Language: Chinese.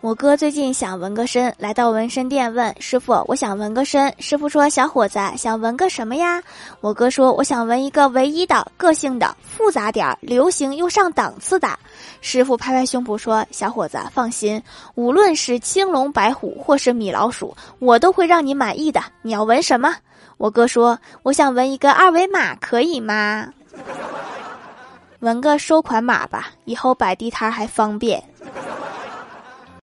我哥最近想纹个身，来到纹身店问师傅：“我想纹个身。”师傅说：“小伙子，想纹个什么呀？”我哥说：“我想纹一个唯一的、个性的、复杂点儿、流行又上档次的。”师傅拍拍胸脯说：“小伙子，放心，无论是青龙白虎或是米老鼠，我都会让你满意的。你要纹什么？”我哥说：“我想纹一个二维码，可以吗？纹个收款码吧，以后摆地摊还方便。”